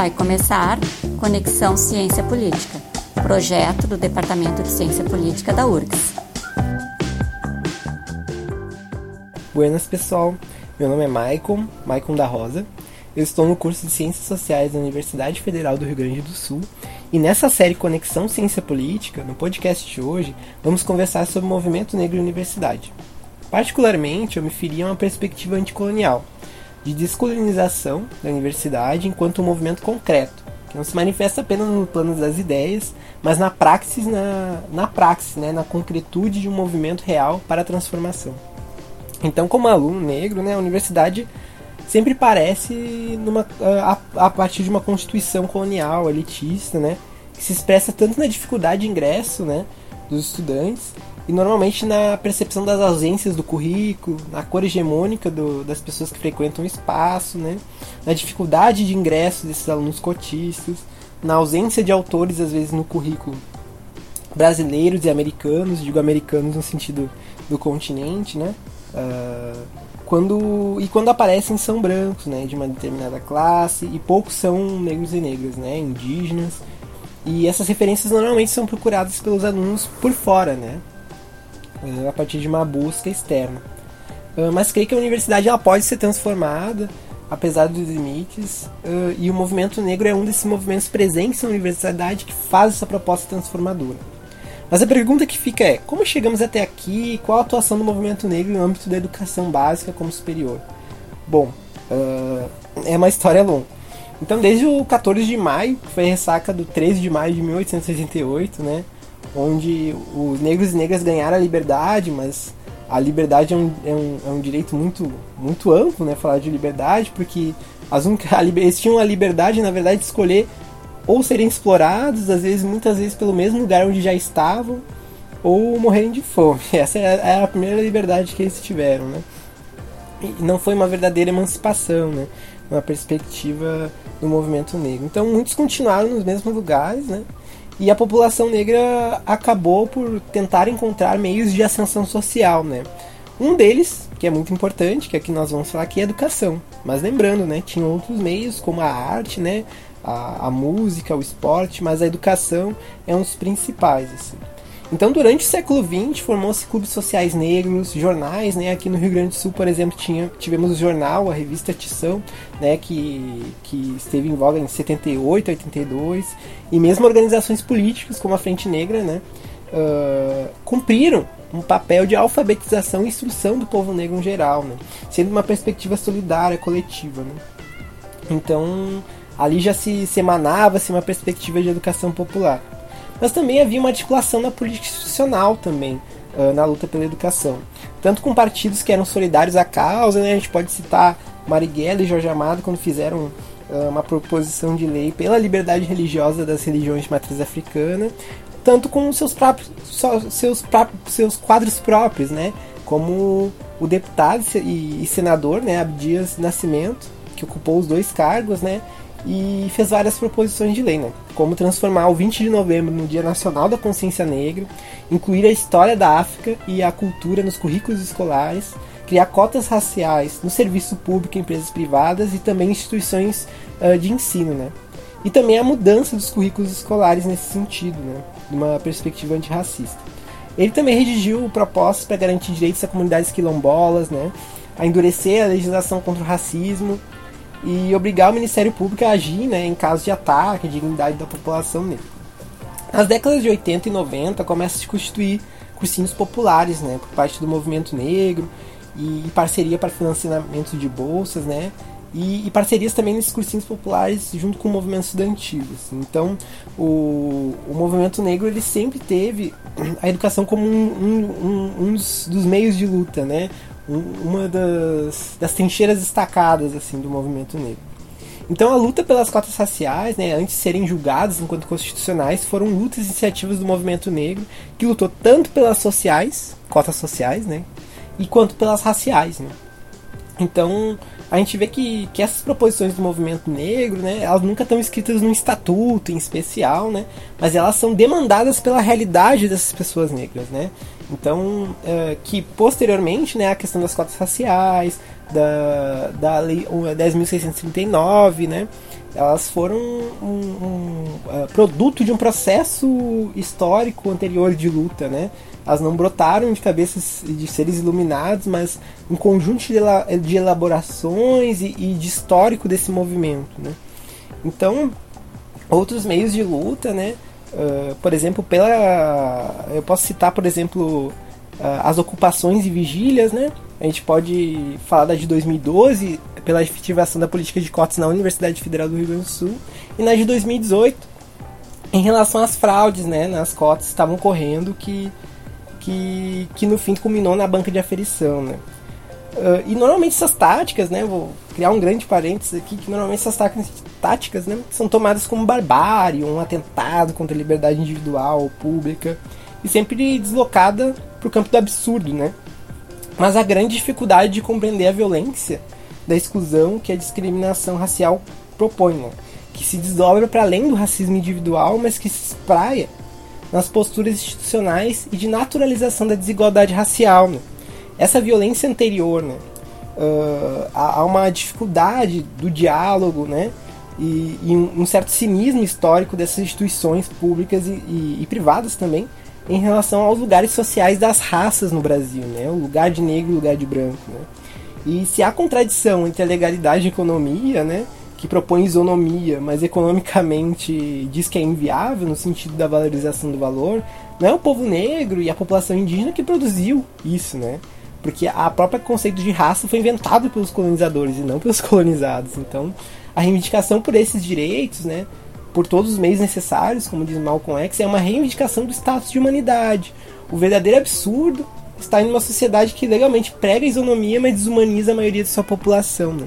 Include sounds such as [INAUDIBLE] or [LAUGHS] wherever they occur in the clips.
Vai começar Conexão Ciência Política, projeto do Departamento de Ciência Política da URGS. Buenas pessoal, meu nome é Maicon, Maicon da Rosa. Eu estou no curso de Ciências Sociais da Universidade Federal do Rio Grande do Sul e nessa série Conexão Ciência Política, no podcast de hoje, vamos conversar sobre o movimento negro e universidade. Particularmente, eu me feri a uma perspectiva anticolonial, de descolonização da universidade enquanto um movimento concreto, que não se manifesta apenas no plano das ideias, mas na praxis, na, na praxis, né, na concretude de um movimento real para a transformação. Então, como aluno negro, né, a universidade sempre parece numa, a, a partir de uma constituição colonial, elitista, né, que se expressa tanto na dificuldade de ingresso né, dos estudantes e normalmente na percepção das ausências do currículo, na cor hegemônica do, das pessoas que frequentam o espaço, né? na dificuldade de ingresso desses alunos cotistas, na ausência de autores, às vezes, no currículo brasileiros e americanos, digo americanos no sentido do continente, né? Uh, quando, e quando aparecem são brancos, né, de uma determinada classe, e poucos são negros e negras, né, indígenas, e essas referências normalmente são procuradas pelos alunos por fora, né, a partir de uma busca externa. Eh, mas creio que a universidade ela pode ser transformada, apesar dos limites, eh, e o movimento negro é um desses movimentos presentes na universidade que faz essa proposta transformadora. Mas a pergunta que fica é: como chegamos até aqui? Qual a atuação do movimento negro no âmbito da educação básica como superior? Bom, é uma história longa. Então, desde o 14 de maio, que foi a ressaca do 13 de maio de 1888, né? Onde os negros e negras ganharam a liberdade, mas a liberdade é um, é um, é um direito muito, muito amplo, né? Falar de liberdade, porque as a, eles tinham a liberdade, na verdade, de escolher ou serem explorados, às vezes, muitas vezes, pelo mesmo lugar onde já estavam, ou morrerem de fome. [LAUGHS] Essa era é a primeira liberdade que eles tiveram, né? E não foi uma verdadeira emancipação, né? Uma perspectiva do movimento negro. Então, muitos continuaram nos mesmos lugares, né? E a população negra acabou por tentar encontrar meios de ascensão social, né? Um deles, que é muito importante, que é que nós vamos falar aqui, é a educação. Mas lembrando, né, tinha outros meios, como a arte, né, a, a música, o esporte, mas a educação é um dos principais, assim. Então, durante o século XX, formou-se clubes sociais negros, jornais, né? Aqui no Rio Grande do Sul, por exemplo, tinha, tivemos o jornal, a revista Tição, né? Que, que esteve em voga em 78, 82, e mesmo organizações políticas, como a Frente Negra, né? Uh, cumpriram um papel de alfabetização e instrução do povo negro em geral, né? Sendo uma perspectiva solidária, coletiva, né? Então, ali já se semanava-se uma perspectiva de educação popular. Mas também havia uma articulação na política institucional também, uh, na luta pela educação. Tanto com partidos que eram solidários à causa, né? a gente pode citar Marighella e Jorge Amado quando fizeram uh, uma proposição de lei pela liberdade religiosa das religiões de matriz africana, tanto com seus próprios seus, seus quadros próprios, né? Como o deputado e, e senador, né, Abdias Nascimento, que ocupou os dois cargos, né? E fez várias proposições de lei, né? como transformar o 20 de novembro no Dia Nacional da Consciência Negra, incluir a história da África e a cultura nos currículos escolares, criar cotas raciais no serviço público em empresas privadas e também instituições uh, de ensino. Né? E também a mudança dos currículos escolares nesse sentido, né? de uma perspectiva antirracista. Ele também redigiu propostas para garantir direitos a comunidades quilombolas, né? a endurecer a legislação contra o racismo e obrigar o Ministério Público a agir né, em caso de ataque à dignidade da população negra. Nas décadas de 80 e 90 começa a se constituir cursinhos populares né, por parte do movimento negro e, parceria para financiamento de bolsas, né, e, e, parcerias também nesses cursinhos populares junto com o movimento estudantil. Assim. Então, o, o movimento negro ele sempre teve [CLEARS THROAT] a educação como um, um, um, um dos, dos, meios de luta, né? Uma das, das trincheiras destacadas assim do movimento negro. Então a luta pelas cotas raciais, né, antes de serem julgadas enquanto constitucionais, foram lutas e iniciativas do movimento negro que lutou tanto pelas sociais, cotas sociais, né, e quanto pelas raciais, né. Então a gente vê que, que essas proposições do movimento negro, né, elas nunca estão escritas num estatuto em especial, né, mas elas são demandadas pela realidade dessas pessoas negras, né. Então, é, que posteriormente, né, a questão das cotas raciais, da, da lei 10.639, né? Elas foram um, um uh, produto de um processo histórico anterior de luta, né? Elas não brotaram de cabeças de seres iluminados, mas um conjunto de, de elaborações e, e, de histórico desse movimento, né? Então, outros meios de luta, né? Uh, por exemplo, pela, eu posso citar, por exemplo, uh, as ocupações e vigílias, né? A gente pode falar da de 2012, pela efetivação da política de cotas na Universidade Federal do Rio Grande do Sul, e na de 2018, em relação às fraudes né, nas cotas que estavam correndo, que, que, que no fim culminou na banca de aferição. Né. Uh, e normalmente essas táticas, né, vou criar um grande parênteses aqui, que normalmente essas táticas, né, são tomadas como barbárie, um atentado contra a liberdade individual, pública, e sempre deslocada para o campo do absurdo, né? Mas a grande dificuldade de compreender a violência da exclusão que a discriminação racial propõe, né? que se desdobra para além do racismo individual, mas que se espraia nas posturas institucionais e de naturalização da desigualdade racial. Né? Essa violência anterior, né? Uh, há uma dificuldade do diálogo, né? E, e um, certo cinismo histórico dessas instituições públicas e, e, e privadas também, em relação aos lugares sociais das raças no Brasil, né? O lugar de negro e o lugar de branco, né? E se há contradição entre a legalidade e a economia, né? Que propõe isonomia, mas economicamente diz que é inviável no sentido da valorização do valor, não é o povo negro e a população indígena que produziu isso, né? Porque a própria conceito de raça foi inventado pelos colonizadores e não pelos [LAUGHS] colonizados. Então, a reivindicação por esses direitos, né? por todos os meios necessários, como diz Malcolm X, é uma reivindicação do status de humanidade. O verdadeiro absurdo está em uma sociedade que legalmente prega a isonomia, mas desumaniza a maioria de sua população. Né?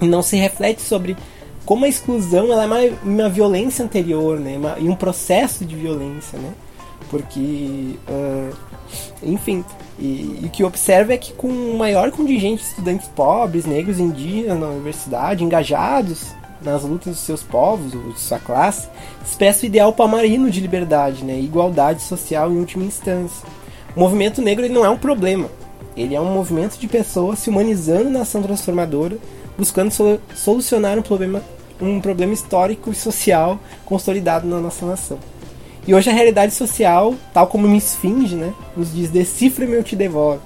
E não se reflete sobre como a exclusão ela é uma, uma violência anterior, né? Uma, e um processo de violência. Né? Porque, uh, enfim, e, e, o que observa é que com um maior contingente de estudantes pobres, negros, indígenas na universidade, engajados nas lutas dos seus povos, ou de sua classe, expressa o ideal palmarino de liberdade, né, igualdade social em última instância. O movimento negro ele não é um problema, ele é um movimento de pessoas se humanizando na ação transformadora, buscando solucionar um problema, um problema histórico e social consolidado na nossa nação. E hoje a realidade social, tal como uma esfinge, né, nos diz decifra-me eu te devoro.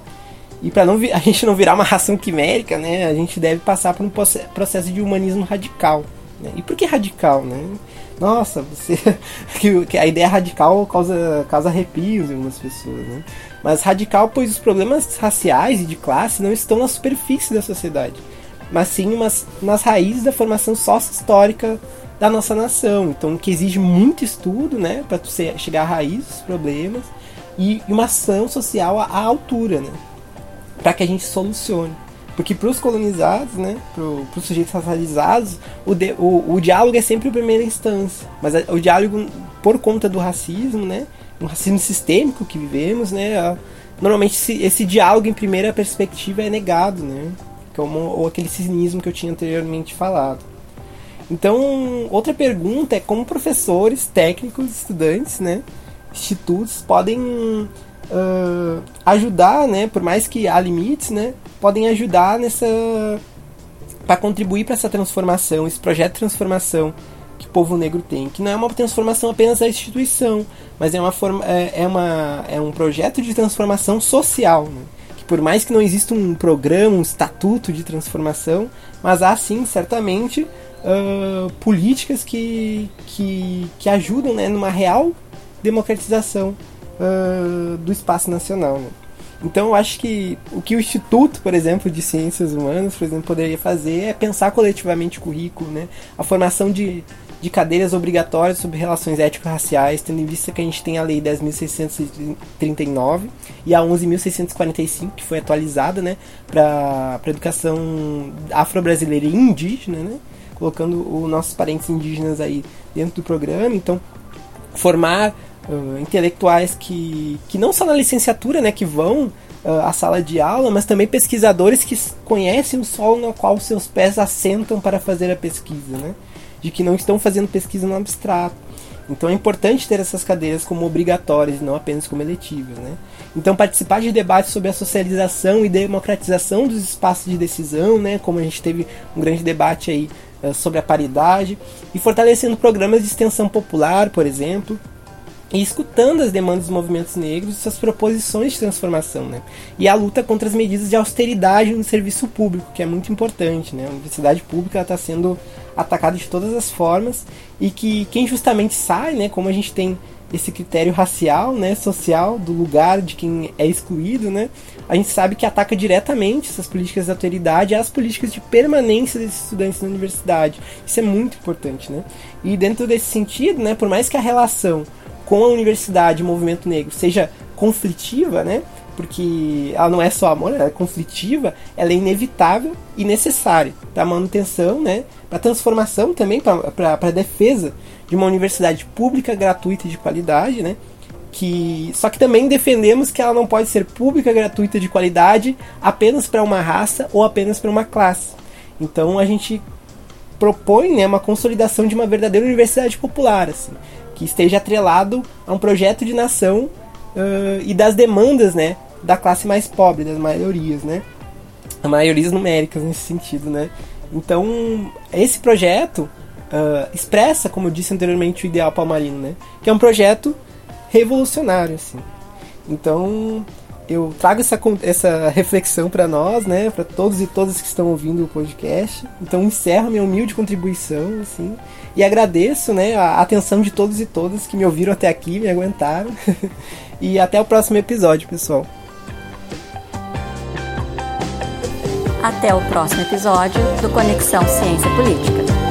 E para não [LAUGHS] a gente não virar uma ração quimérica, né, a gente deve passar por um processo de humanismo radical. Né? E por que radical, né? Nossa, você [LAUGHS] que, a ideia radical causa causa arrepios em algumas pessoas, né? Mas radical pois os problemas raciais e de classe não estão na superfície da sociedade, mas sim umas, nas raízes da formação sócio-histórica da nossa nação. Então, que exige muito estudo, né, para chegar à raiz dos problemas e, uma ação social à, altura, né? para que a gente solucione. Porque para os colonizados, né, para os sujeitos racializados, o, de, o, o, diálogo é sempre a primeira instância. Mas o diálogo, por conta do racismo, né, um racismo sistêmico que vivemos, né, normalmente esse, esse, diálogo em primeira perspectiva é negado, né, como, ou aquele cinismo que eu tinha anteriormente falado. Então, outra pergunta é como professores, técnicos, estudantes, né, institutos podem uh, ajudar, né, por mais que há limites, né, podem ajudar nessa para contribuir para essa transformação, esse projeto de transformação que o povo negro tem, que não é uma transformação apenas da instituição, mas é uma forma é, é uma é um projeto de transformação social, né? Por mais que não exista um programa, um estatuto de transformação, mas há sim certamente uh, políticas que, que que ajudam, né, numa real democratização uh, do espaço nacional. Né? Então eu acho que o que o Instituto, por exemplo, de Ciências Humanas, por exemplo, poderia fazer é pensar coletivamente o currículo, né? A formação de, de cadeiras obrigatórias sobre relações ético-raciais, tendo em vista que a gente tem a Lei 10.639 e a 11.645, que foi atualizada, né? Para educação afro-brasileira e indígena, né? Colocando os nossos parentes indígenas aí dentro do programa. Então, formar uh, intelectuais que, que não só na licenciatura, né, que vão uh, à sala de aula, mas também pesquisadores que conhecem o solo no qual seus pés assentam para fazer a pesquisa, né, de que não estão fazendo pesquisa no abstrato. Então é importante ter essas cadeiras como obrigatórias e não apenas como eletivas. Né? Então participar de debates sobre a socialização e democratização dos espaços de decisão, né? como a gente teve um grande debate aí sobre a paridade, e fortalecendo programas de extensão popular, por exemplo, e escutando as demandas dos movimentos negros e suas proposições de transformação, né? E a luta contra as medidas de austeridade no serviço público, que é muito importante, né? A universidade pública está sendo atacada de todas as formas e que quem justamente sai, né? Como a gente tem esse critério racial, né, social do lugar de quem é excluído, né? A gente sabe que ataca diretamente essas políticas de autoridade às políticas de permanência desses estudantes na universidade. Isso é muito importante, né? E dentro desse sentido, né, por mais que a relação com a universidade o movimento negro seja conflitiva, né? Porque ela não é só amor, ela é conflitiva, ela é inevitável e necessária para manutenção, né? Para transformação também, para a defesa de uma universidade pública, gratuita e de qualidade, né? Que, só que também defendemos que ela não pode ser pública, gratuita de qualidade apenas para uma raça ou apenas para uma classe. Então a gente propõe né, uma consolidação de uma verdadeira universidade popular, assim, que esteja atrelado a um projeto de nação uh, e das demandas né, da classe mais pobre, das maiorias, né? Maiorias numéricas nesse sentido, né? Então, esse projeto uh, expressa, como eu disse anteriormente, o ideal palmarino, né? Que é um projeto revolucionário, assim. Então, eu trago essa, essa reflexão para nós, né, para todos e todas que estão ouvindo o podcast. Então encerro minha humilde contribuição, assim, e agradeço, né, a atenção de todos e todas que me ouviram até aqui, me aguentaram. [LAUGHS] e até o próximo episódio, pessoal. Até o próximo episódio do Conexão Ciência Política.